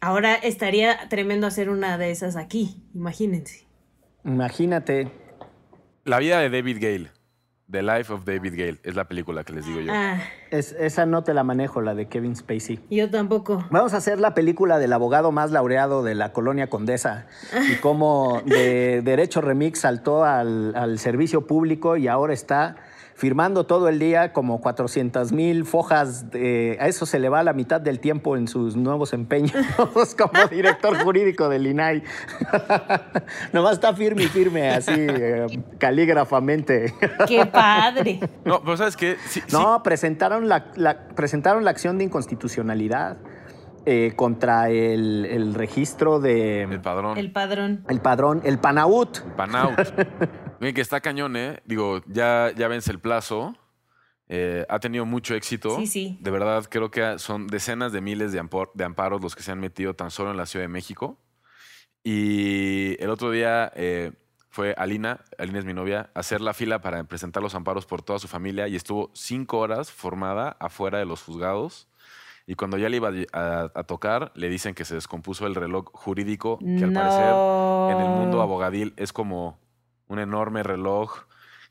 Ahora estaría tremendo hacer una de esas aquí, imagínense. Imagínate. La vida de David Gale. The Life of David Gale. Es la película que les digo yo. Ah, Es- esa no te la manejo, la de Kevin Spacey. yo tampoco. Vamos a hacer la película del abogado más laureado de la colonia Condesa y cómo de [LAUGHS] Derecho Remix saltó al, al servicio público y ahora está firmando todo el día como 400 mil fojas. de- a eso se le va la mitad del tiempo en sus nuevos empeños [LAUGHS] como director jurídico del INAI. [LAUGHS] Nomás está firme y firme, así, [LAUGHS] eh, calígrafamente. ¡Qué padre! No, pero ¿sabes qué? Sí- sí- No, presentaron la, la- presentaron la acción de inconstitucionalidad eh, contra el, el registro de el padrón. El padrón. el padrón, el Panaut. Panaut. Miren que está cañón, ¿eh? Digo, ya, ya vence el plazo. Eh, ha tenido mucho éxito. Sí, sí. De verdad, creo que son decenas de miles de, ampor- de amparos los que se han metido tan solo en la Ciudad de México. Y el otro día eh, fue Alina, Alina es mi novia, a hacer la fila para presentar los amparos por toda su familia y estuvo cinco horas formada afuera de los juzgados. Y cuando ya le iba a, a tocar, le dicen que se descompuso el reloj jurídico, que al parecer en el mundo abogadil es como un enorme reloj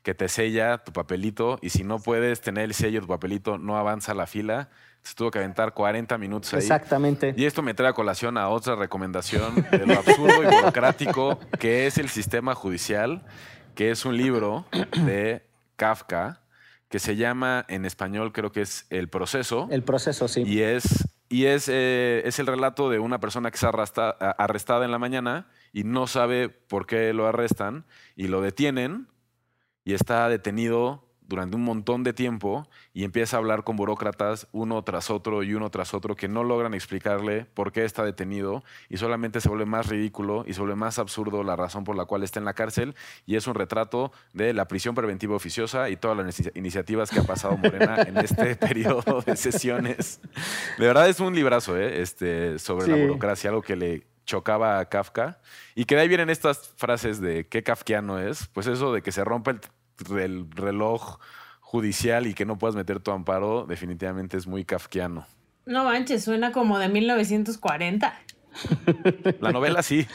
que te sella tu papelito y si no puedes tener el sello de tu papelito, no avanza la fila. Se tuvo que aventar 40 minutos ahí. Exactamente. Y esto me trae a colación a otra recomendación de lo absurdo y burocrático que es el sistema judicial, que es un libro de Kafka que se llama en español creo que es El proceso. El proceso, sí. Y es, y es, eh, es el relato de una persona que es arrasta- a- arrestada en la mañana y no sabe por qué lo arrestan y lo detienen y está detenido durante un montón de tiempo y empieza a hablar con burócratas uno tras otro y uno tras otro que no logran explicarle por qué está detenido y solamente se vuelve más ridículo y se vuelve más absurdo la razón por la cual está en la cárcel y es un retrato de la prisión preventiva oficiosa y todas las inici- iniciativas que ha pasado Morena en este [LAUGHS] periodo de sesiones. De verdad es un librazo ¿eh? este, sobre la burocracia, algo que le chocaba a Kafka y que de ahí vienen estas frases de qué kafkiano es, pues eso de que se rompe el, el reloj judicial y que no puedas meter tu amparo, definitivamente es muy kafkiano. No manches, suena como de 1940. [LAUGHS] La novela sí.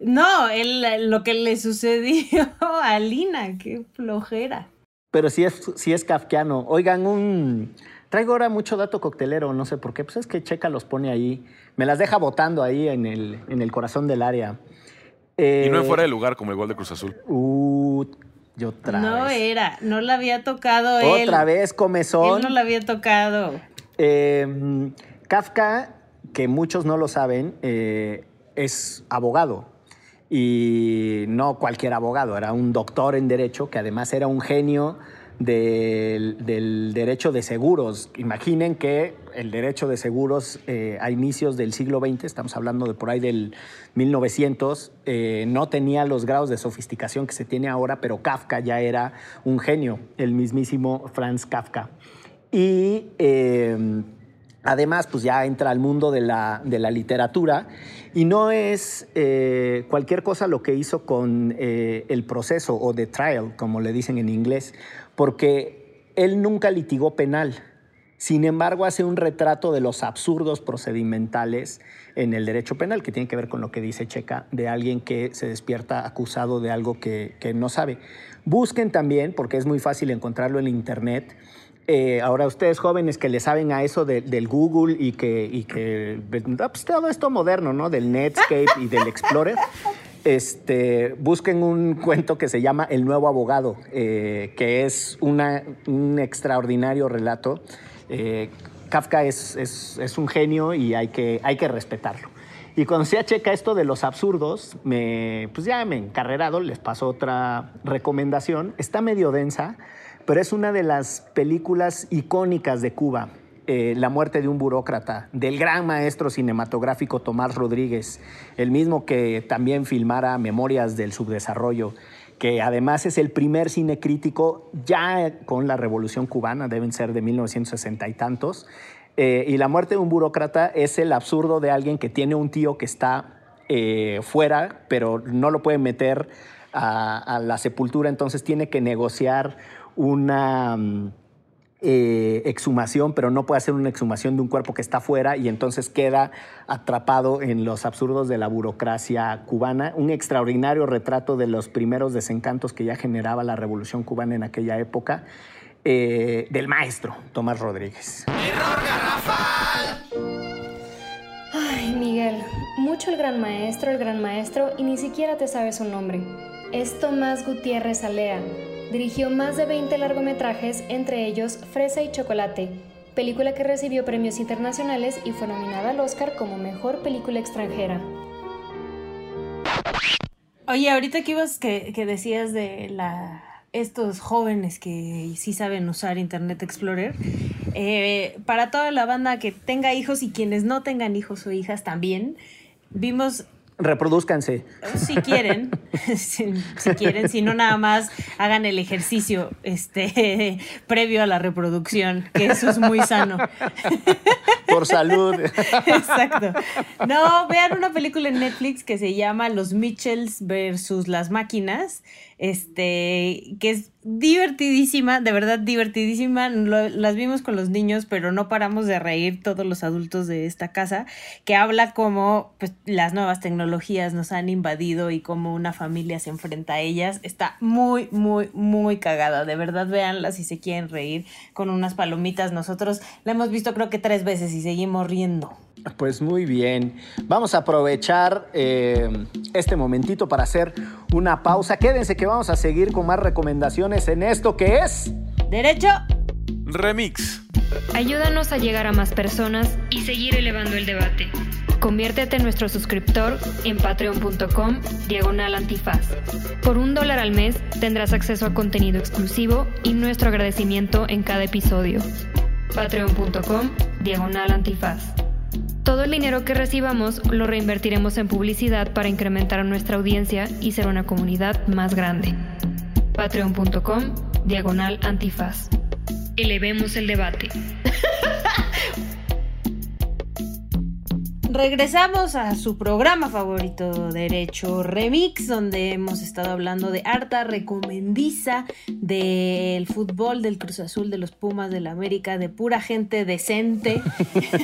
No, el- lo que le sucedió a Lina, qué flojera. Pero sí es, sí es kafkiano. Oigan, un... Traigo ahora mucho dato coctelero, no sé por qué. Pues es que Checa los pone ahí. Me las deja botando ahí en el, en el corazón del área. Y no Eh, en fuera de lugar como el gol de Cruz Azul. Uh, y otra no vez. era, no la había tocado él. Otra vez comezón. Él no la había tocado. Eh, Kafka, que muchos no lo saben, eh, es abogado. Y no cualquier abogado, era un doctor en derecho que además era un genio del, derecho de seguros. Imaginen que el derecho de seguros eh, a inicios del siglo XX, estamos hablando de por ahí del 1900, eh, no tenía los grados de sofisticación que se tiene ahora, pero Kafka ya era un genio, el mismísimo Franz Kafka. Y eh, además, pues ya entra al mundo de la, de la literatura y no es eh, cualquier cosa lo que hizo con eh, el proceso o the trial, como le dicen en inglés, porque él nunca litigó penal. Sin embargo, hace un retrato de los absurdos procedimentales en el derecho penal, que tiene que ver con lo que dice Checa, de alguien que se despierta acusado de algo que, que no sabe. Busquen también, porque es muy fácil encontrarlo en Internet, eh, ahora ustedes jóvenes que le saben a eso de- del Google y que, y que ah, pues, todo esto moderno, ¿no? Del Netscape y del Explorer. [LAUGHS] Este, busquen un cuento que se llama El Nuevo Abogado, eh, que es una- un extraordinario relato. Eh, Kafka es, es- es un genio y hay que, hay que respetarlo. Y cuando se checa esto de los absurdos, me, pues ya me he encarrerado, les paso otra recomendación. Está medio densa, pero es una de las películas icónicas de Cuba. eh, la muerte de un burócrata, del gran maestro cinematográfico Tomás Rodríguez, el mismo que también filmara Memorias del Subdesarrollo, que además es el primer cine crítico ya con la Revolución Cubana, deben ser de 1960 y tantos. Eh, y la muerte de un burócrata es el absurdo de alguien que tiene un tío que está eh, fuera, pero no lo puede meter a, a la sepultura, entonces tiene que negociar una, mm, eh, exhumación, pero no puede hacer una exhumación de un cuerpo que está fuera y entonces queda atrapado en los absurdos de la burocracia cubana. Un extraordinario retrato de los primeros desencantos que ya generaba la revolución cubana en aquella época, eh, del maestro Tomás Rodríguez. Ay, Miguel, mucho el gran maestro, el gran maestro, y ni siquiera te sabes su nombre. Es Tomás Gutiérrez Alea. Dirigió más de 20 largometrajes, entre ellos Fresa y Chocolate, película que recibió premios internacionales y fue nominada al Oscar como Mejor Película Extranjera. Oye, ahorita que ibas que, que decías de la estos jóvenes que sí saben usar Internet Explorer, eh, para toda la banda que tenga hijos y quienes no tengan hijos o hijas también, vimos reproduzcanse. Si quieren, [LAUGHS] si, si, quieren, si no nada más hagan el ejercicio este, [LAUGHS] previo a la reproducción, que eso es muy sano. [LAUGHS] Por salud. Exacto. No, vean una película en Netflix que se llama Los Mitchells versus las máquinas, este, que es divertidísima, de verdad divertidísima. Lo, las vimos con los niños, pero no paramos de reír todos los adultos de esta casa, que habla como pues, las nuevas tecnologías nos han invadido y cómo una familia se enfrenta a ellas. Está muy, muy, muy cagada. De verdad, véanla si se quieren reír con unas palomitas. Nosotros la hemos visto creo que tres veces y seguimos riendo. Pues muy bien. Vamos a aprovechar eh, este momentito para hacer una pausa. Quédense que vamos a seguir con más recomendaciones en esto que es... Derecho. Remix. Ayúdanos a llegar a más personas y seguir elevando el debate. Conviértete en nuestro suscriptor en patreon.com diagonal antifaz. Por un dólar al mes tendrás acceso a contenido exclusivo y nuestro agradecimiento en cada episodio. Patreon.com diagonal antifaz. Todo el dinero que recibamos lo reinvertiremos en publicidad para incrementar nuestra audiencia y ser una comunidad más grande. Patreon.com diagonal antifaz. Elevemos el debate. [LAUGHS] Regresamos a su programa favorito, Derecho Remix, donde hemos estado hablando de harta recomendiza del fútbol, del Cruz Azul, de los Pumas, del América, de pura gente decente,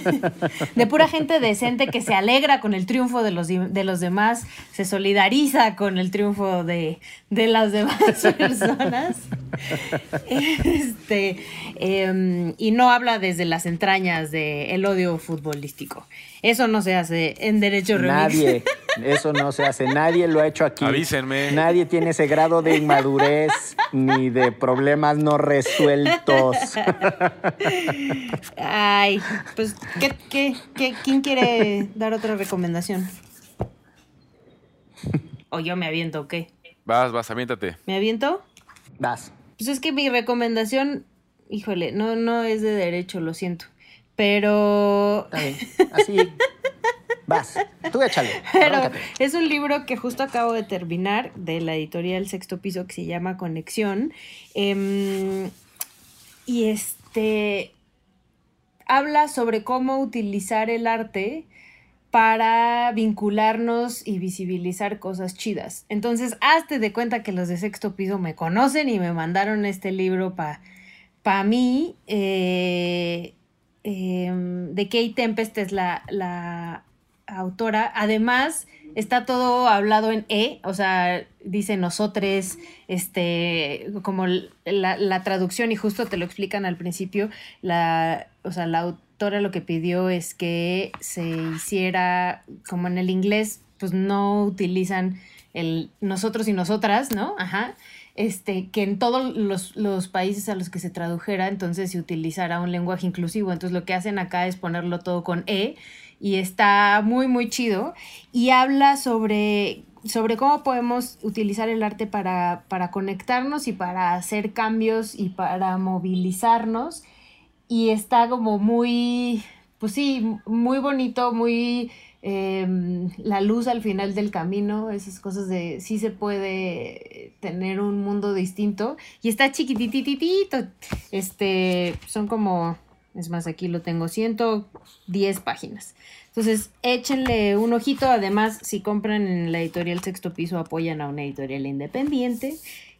[LAUGHS] de pura gente decente que se alegra con el triunfo de los, de los demás, se solidariza con el triunfo de, de las demás [LAUGHS] personas. Este, eh, y no habla desde las entrañas del odio futbolístico. Eso no se hace en Derecho Remix. Nadie, [LAUGHS] eso no se hace. Nadie lo ha hecho aquí. Avísenme. Nadie tiene ese grado de inmadurez ni de problemas no resueltos. [LAUGHS] Ay, pues, ¿qué, qué, qué, quién quiere dar otra recomendación? ¿O yo me aviento o qué? Vas, vas, aviéntate. ¿Me aviento? Vas. Pues es que mi recomendación, híjole, no, no es de derecho, lo siento. Pero. Está bien. Así. Vas. Tú échale. [LAUGHS] Pero arráncate. es un libro que justo acabo de terminar de la editorial Sexto Piso que se llama Conexión. Em, y este. Habla sobre cómo utilizar el arte para vincularnos y visibilizar cosas chidas. Entonces, hazte de cuenta que los de sexto piso me conocen y me mandaron este libro para pa mí. Eh, eh, de Kate Tempest es la, la, autora. Además, está todo hablado en E, o sea, dice nosotros, este, como la, la, traducción, y justo te lo explican al principio, la, o sea, la autora lo que pidió es que se hiciera, como en el inglés, pues no utilizan el nosotros y nosotras, ¿no? Ajá este, que en todos los, los, países a los que se tradujera, entonces se utilizara un lenguaje inclusivo. Entonces lo que hacen acá es ponerlo todo con E y está muy, muy chido. Y habla sobre, sobre cómo podemos utilizar el arte para, para conectarnos y para hacer cambios y para movilizarnos. Y está como muy, pues sí, muy bonito, muy... Eh, la luz al final del camino, esas cosas de sí se puede tener un mundo distinto. Y está chiquitititito, este, son como, es más, aquí lo tengo, 110 páginas. Entonces, échenle un ojito, además, si compran en la editorial Sexto Piso, apoyan a una editorial independiente,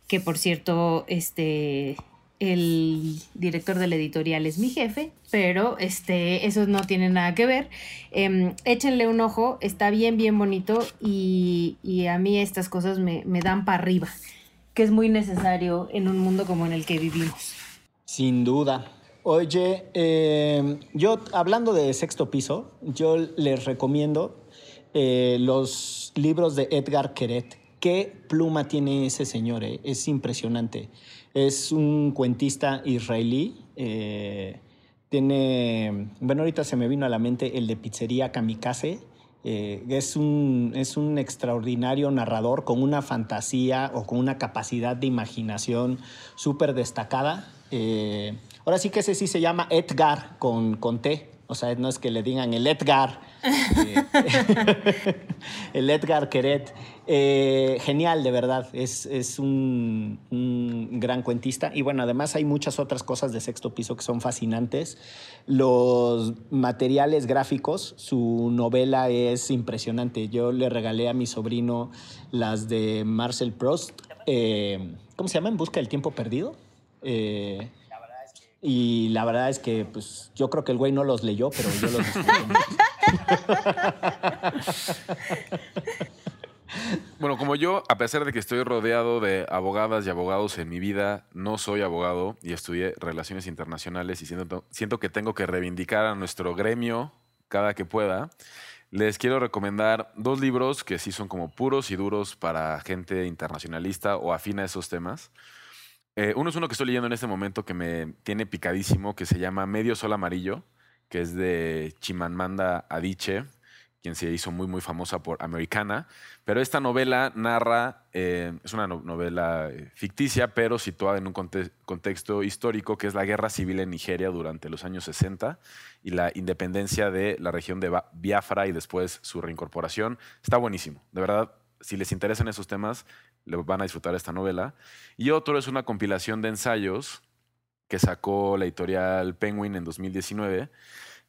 que por cierto, este, el director de la editorial es mi jefe, pero este, eso no tiene nada que ver. Em, échenle un ojo, está bien, bien bonito y, a mí estas cosas me, dan para arriba, que es muy necesario en un mundo como en el que vivimos. Sin duda. Oye, em, yo hablando de sexto piso, yo les recomiendo eh, los libros de Edgar Queret. ¿Qué pluma tiene ese señor? Eh? Es impresionante. Es un cuentista israelí. Eh, tiene, bueno, ahorita se me vino a la mente el de Pizzería Kamikaze. Eh, es, un, es un extraordinario narrador con una fantasía o con una capacidad de imaginación súper destacada. Eh, ahora sí que ese sí se llama Edgar con, con T. O sea, no es que le digan el Edgar, [LAUGHS] el Edgar Queret. Eh, genial, de verdad. Es, es un, gran cuentista. Y bueno, además hay muchas otras cosas de sexto piso que son fascinantes. Los materiales gráficos, su novela es impresionante. Yo le regalé a mi sobrino las de Marcel Proust. Eh, ¿Cómo se llama? En busca del tiempo perdido. Eh, y la verdad es que, pues, yo creo que el güey no los leyó, pero yo los Bueno, como yo, a pesar de que estoy rodeado de abogadas y abogados en mi vida, no soy abogado y estudié relaciones internacionales y siento, siento que tengo que reivindicar a nuestro gremio cada que pueda. Les quiero recomendar dos libros que sí son como puros y duros para gente internacionalista o afina a esos temas. Eh, uno es uno que estoy leyendo en este momento que me tiene picadísimo, que se llama Medio Sol Amarillo, que es de Chimamanda Adichie, quien se hizo muy, muy famosa por Americana. Pero esta novela narra, eh, es una novela eh, ficticia, pero situada en un contexto histórico, que es la guerra civil en Nigeria durante los años 60 y la independencia de la región de Biafra y después su reincorporación. Está buenísimo, de verdad. Si les interesan esos temas, le van a disfrutar esta novela. Y otro es una compilación de ensayos que sacó la editorial Penguin en 2019,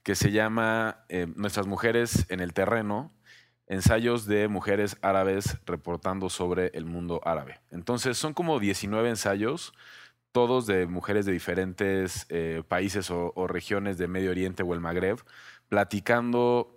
que se llama eh, Nuestras mujeres en el terreno, ensayos de mujeres árabes reportando sobre el mundo árabe. Entonces son como 19 ensayos, todos de mujeres de diferentes eh, países o, o regiones de Medio Oriente o el Magreb, platicando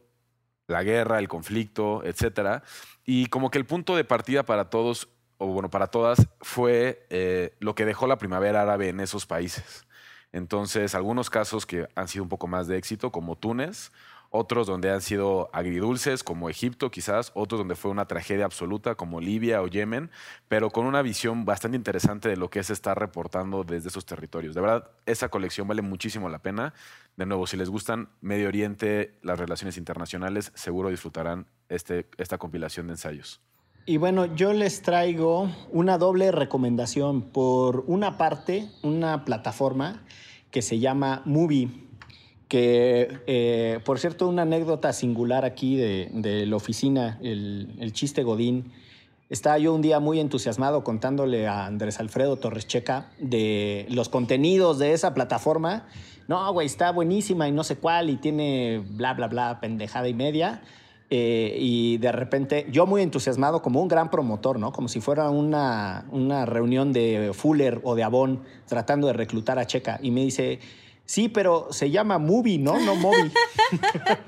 la guerra, el conflicto, etcétera. Y como que el punto de partida para todos o bueno, para todas, fue eh, lo que dejó la primavera árabe en esos países. Entonces, algunos casos que han sido un poco más de éxito, como Túnez, otros donde han sido agridulces, como Egipto quizás, otros donde fue una tragedia absoluta, como Libia o Yemen, pero con una visión bastante interesante de lo que es estar reportando desde esos territorios. De verdad, esa colección vale muchísimo la pena. De nuevo, si les gustan Medio Oriente, las relaciones internacionales, seguro disfrutarán este, esta compilación de ensayos. Y bueno, yo les traigo una doble recomendación. Por una parte, una plataforma que se llama Movie, que eh, por cierto, una anécdota singular aquí de, la oficina, el, chiste Godín. Estaba yo un día muy entusiasmado contándole a Andrés Alfredo Torres Checa de los contenidos de esa plataforma. No, güey, está buenísima y no sé cuál y tiene bla, bla, bla, pendejada y media. Eh, y de repente, yo muy entusiasmado, como un gran promotor, ¿no? Como si fuera una, una reunión de Fuller o de Avon tratando de reclutar a Checa. Y me dice, sí, pero se llama Movie, ¿no? No Movie.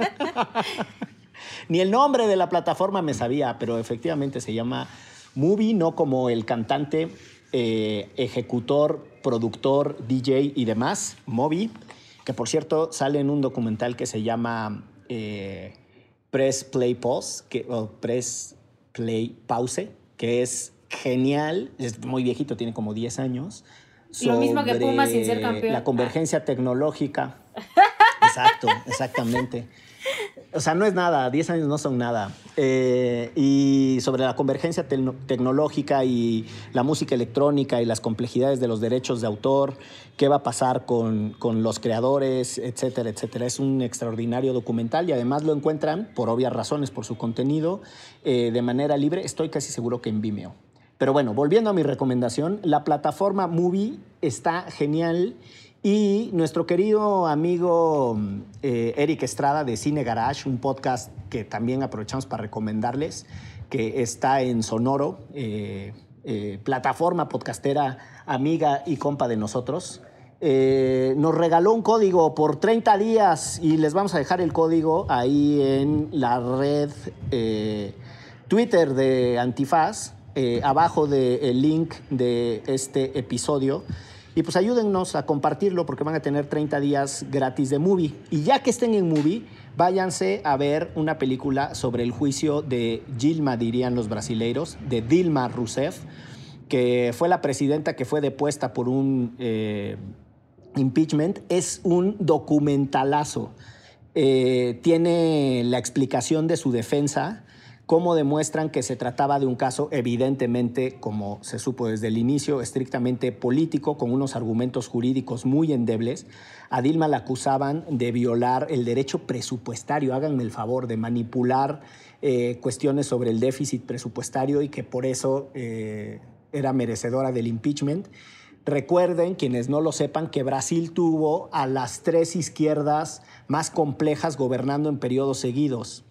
[LAUGHS] Ni el nombre de la plataforma me sabía, pero efectivamente se llama Movie, no como el cantante, eh, ejecutor, productor, DJ y demás, Moby, que por cierto sale en un documental que se llama... Eh, Press Play Pause, que, o Press Play Pause, que es genial, es muy viejito, tiene como 10 años. Lo mismo que Puma sin ser campeón. La convergencia tecnológica. [LAUGHS] Exacto, exactamente. O sea, no es nada, 10 años no son nada. Eh, y sobre la convergencia tecnológica y la música electrónica y las complejidades de los derechos de autor, qué va a pasar con, con los creadores, etcétera, etcétera. Es un extraordinario documental y además lo encuentran, por obvias razones, por su contenido, eh, de manera libre. Estoy casi seguro que en Vimeo. Pero bueno, volviendo a mi recomendación, la plataforma Movie está genial y nuestro querido amigo eh, Eric Estrada de Cine Garage, un podcast que también aprovechamos para recomendarles, que está en Sonoro, eh, eh, plataforma podcastera amiga y compa de nosotros, nos regaló un código por 30 días y les vamos a dejar el código ahí en la red Twitter de Antifaz, abajo del link de este episodio. Y pues ayúdennos a compartirlo porque van a tener 30 días gratis de movie. Y ya que estén en movie, váyanse a ver una película sobre el juicio de Gilma, dirían los brasileiros, de Dilma Rousseff, que fue la presidenta que fue depuesta por un eh, impeachment. Es un documentalazo. Eh, tiene la explicación de su defensa, cómo demuestran que se trataba de un caso evidentemente, como se supo desde el inicio, estrictamente político, con unos argumentos jurídicos muy endebles. A Dilma la acusaban de violar el derecho presupuestario, háganme el favor, de manipular eh, cuestiones sobre el déficit presupuestario y que por eso eh, era merecedora del impeachment. Recuerden, quienes no lo sepan, que Brasil tuvo a las tres izquierdas más complejas gobernando en periodos seguidos.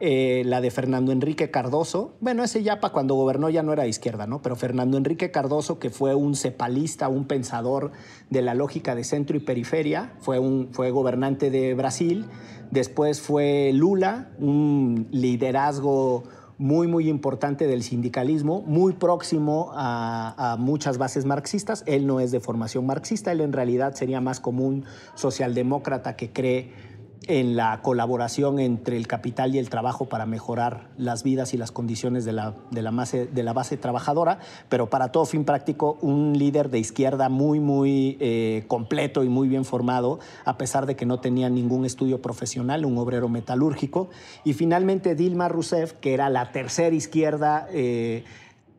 Eh, la de Fernando Enrique Cardoso, bueno, ese ya para cuando gobernó ya no era de izquierda, ¿no? Pero Fernando Enrique Cardoso, que fue un cepalista, un pensador de la lógica de centro y periferia, fue, un, fue gobernante de Brasil. Después fue Lula, un liderazgo muy, muy importante del sindicalismo, muy próximo a, a, muchas bases marxistas. Él no es de formación marxista, él en realidad sería más como un socialdemócrata que cree en la colaboración entre el capital y el trabajo para mejorar las vidas y las condiciones de la, de la, base, trabajadora, pero para todo fin práctico, un líder de izquierda muy, muy eh, completo y muy bien formado, a pesar de que no tenía ningún estudio profesional, un obrero metalúrgico. Y finalmente Dilma Rousseff, que era la tercera izquierda. Eh,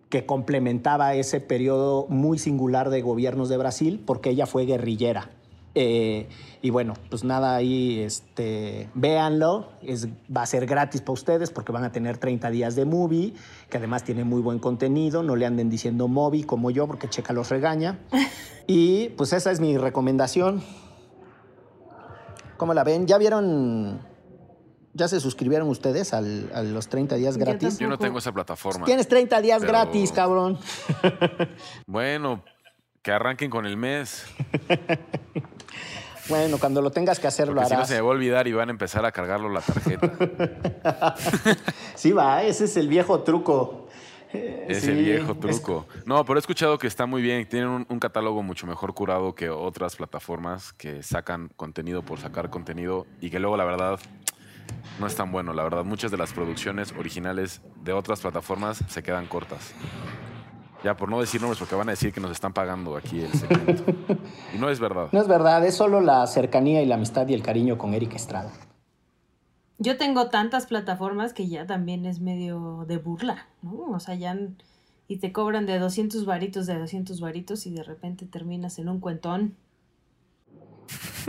que complementaba ese periodo muy singular de gobiernos de Brasil, porque ella fue guerrillera. Eh, y bueno, pues nada, ahí este, véanlo, es, va a ser gratis para ustedes porque van a tener 30 días de movie, que además tiene muy buen contenido, no le anden diciendo movie como yo porque Checa los regaña. [LAUGHS] Y pues esa es mi recomendación. ¿Cómo la ven? ¿Ya vieron, ya se suscribieron ustedes al, a los 30 días gratis? Yo no tengo esa plataforma. Tienes 30 días pero... gratis, cabrón. [LAUGHS] Bueno, que arranquen con el mes. [LAUGHS] Bueno, cuando lo tengas que hacer, Porque lo si no harás. se me va a olvidar y van a empezar a cargarlo la tarjeta. [LAUGHS] sí, va, ese es el viejo truco. Es Sí, el viejo es- truco. No, pero he escuchado que está muy bien. Tienen un, un catálogo mucho mejor curado que otras plataformas que sacan contenido por sacar contenido y que luego, la verdad, no es tan bueno. La verdad, muchas de las producciones originales de otras plataformas se quedan cortas. Ya, por no decir nombres, porque van a decir que nos están pagando aquí el segmento. [LAUGHS] y no es verdad. No es verdad, es solo la cercanía y la amistad y el cariño con Eric Estrada. Yo tengo tantas plataformas que ya también es medio de burla, ¿no? O sea, ya... Y te cobran de 200 varitos, de 200 varitos y de repente terminas en un cuentón.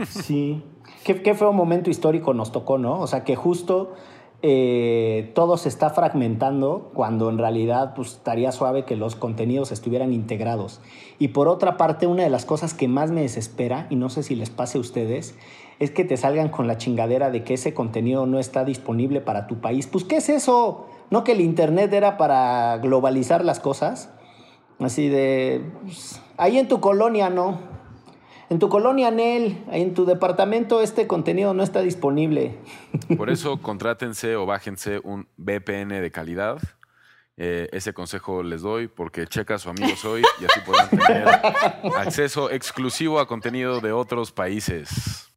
Sí. Qué, qué feo momento histórico nos tocó, ¿no? O sea, que justo eh, todo se está fragmentando cuando en realidad pues, estaría suave que los contenidos estuvieran integrados. Y por otra parte, una de las cosas que más me desespera, y no sé si les pase a ustedes, es que te salgan con la chingadera de que ese contenido no está disponible para tu país. Pues, ¿qué es eso? ¿No que el Internet era para globalizar las cosas? Así de, pues, ahí en tu colonia no. En tu colonia, Nel, en tu departamento, este contenido no está disponible. Por eso, contrátense o bájense un VPN de calidad. Eh, ese consejo les doy porque checa su amigo soy y así podrán tener acceso exclusivo a contenido de otros países.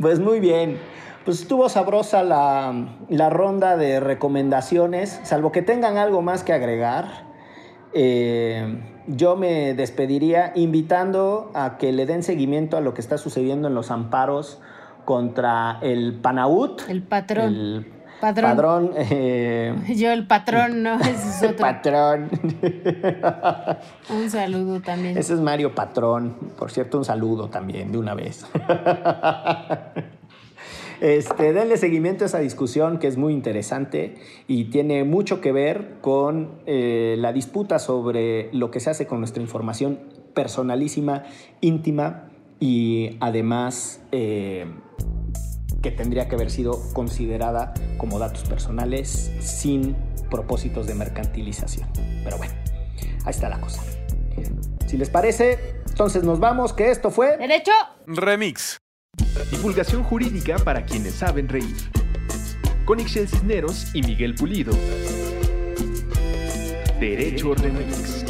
Pues muy bien. Pues estuvo sabrosa la, la ronda de recomendaciones, salvo que tengan algo más que agregar. Eh, yo me despediría invitando a que le den seguimiento a lo que está sucediendo en los amparos contra el Panaut. El patrón. El Padrón. padrón. eh, [LAUGHS] Yo el patrón, no, ese es otro. patrón. Un saludo también. Ese es Mario Patrón. Por cierto, un saludo también de una vez. [LAUGHS] Este, denle seguimiento a esa discusión que es muy interesante y tiene mucho que ver con eh, la disputa sobre lo que se hace con nuestra información personalísima, íntima y además eh, que tendría que haber sido considerada como datos personales sin propósitos de mercantilización. Pero bueno, ahí está la cosa. Si les parece, entonces nos vamos, que esto fue... Derecho. Remix. Divulgación jurídica para quienes saben reír. Con Ixel Cisneros y Miguel Pulido. Derecho Remix.